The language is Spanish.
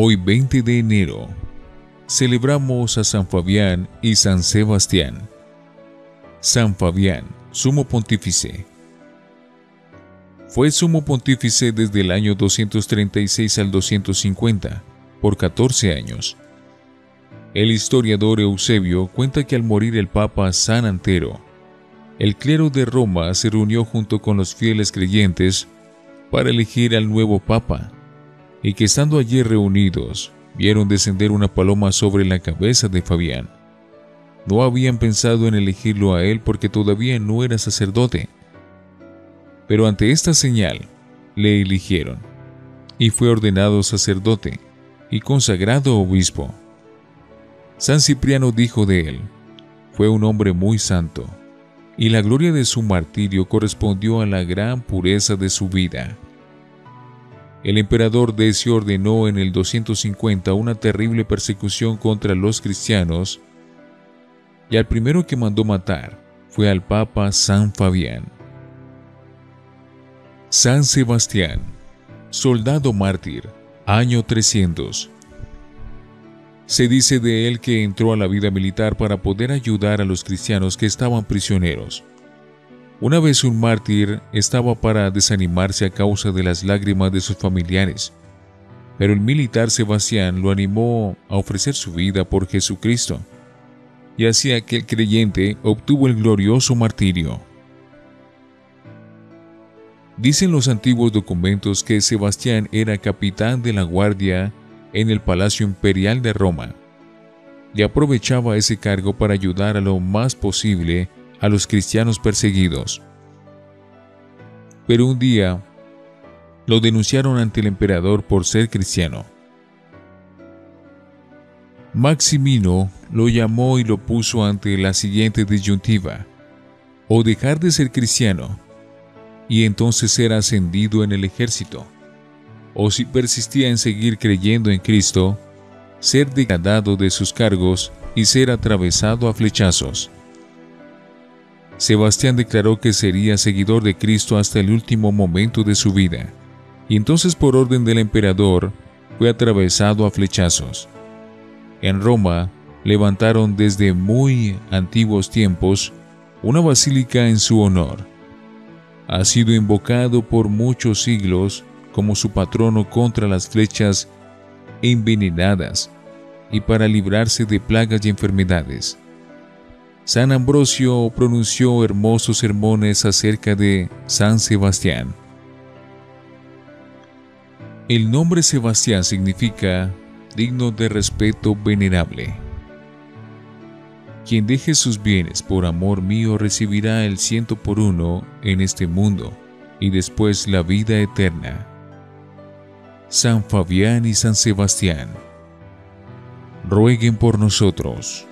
Hoy 20 de enero celebramos a San Fabián y San Sebastián. San Fabián, sumo pontífice. Fue sumo pontífice desde el año 236 al 250, por 14 años. El historiador Eusebio cuenta que al morir el Papa San Antero, el clero de Roma se reunió junto con los fieles creyentes para elegir al nuevo Papa, y que estando allí reunidos, vieron descender una paloma sobre la cabeza de Fabián. No habían pensado en elegirlo a él porque todavía no era sacerdote. Pero ante esta señal, le eligieron, y fue ordenado sacerdote y consagrado obispo. San Cipriano dijo de él, fue un hombre muy santo, y la gloria de su martirio correspondió a la gran pureza de su vida. El emperador Decio ordenó en el 250 una terrible persecución contra los cristianos y al primero que mandó matar fue al Papa San Fabián. San Sebastián, soldado mártir, año 300. Se dice de él que entró a la vida militar para poder ayudar a los cristianos que estaban prisioneros. Una vez un mártir estaba para desanimarse a causa de las lágrimas de sus familiares, pero el militar Sebastián lo animó a ofrecer su vida por Jesucristo, y así aquel creyente obtuvo el glorioso martirio. Dicen los antiguos documentos que Sebastián era capitán de la guardia en el Palacio Imperial de Roma, y aprovechaba ese cargo para ayudar a lo más posible a los cristianos perseguidos. Pero un día lo denunciaron ante el emperador por ser cristiano. Maximino lo llamó y lo puso ante la siguiente disyuntiva, o dejar de ser cristiano, y entonces ser ascendido en el ejército, o si persistía en seguir creyendo en Cristo, ser degradado de sus cargos y ser atravesado a flechazos. Sebastián declaró que sería seguidor de Cristo hasta el último momento de su vida, y entonces por orden del emperador fue atravesado a flechazos. En Roma levantaron desde muy antiguos tiempos una basílica en su honor. Ha sido invocado por muchos siglos como su patrono contra las flechas envenenadas y para librarse de plagas y enfermedades. San Ambrosio pronunció hermosos sermones acerca de San Sebastián. El nombre Sebastián significa digno de respeto venerable. Quien deje sus bienes por amor mío recibirá el ciento por uno en este mundo y después la vida eterna. San Fabián y San Sebastián, rueguen por nosotros.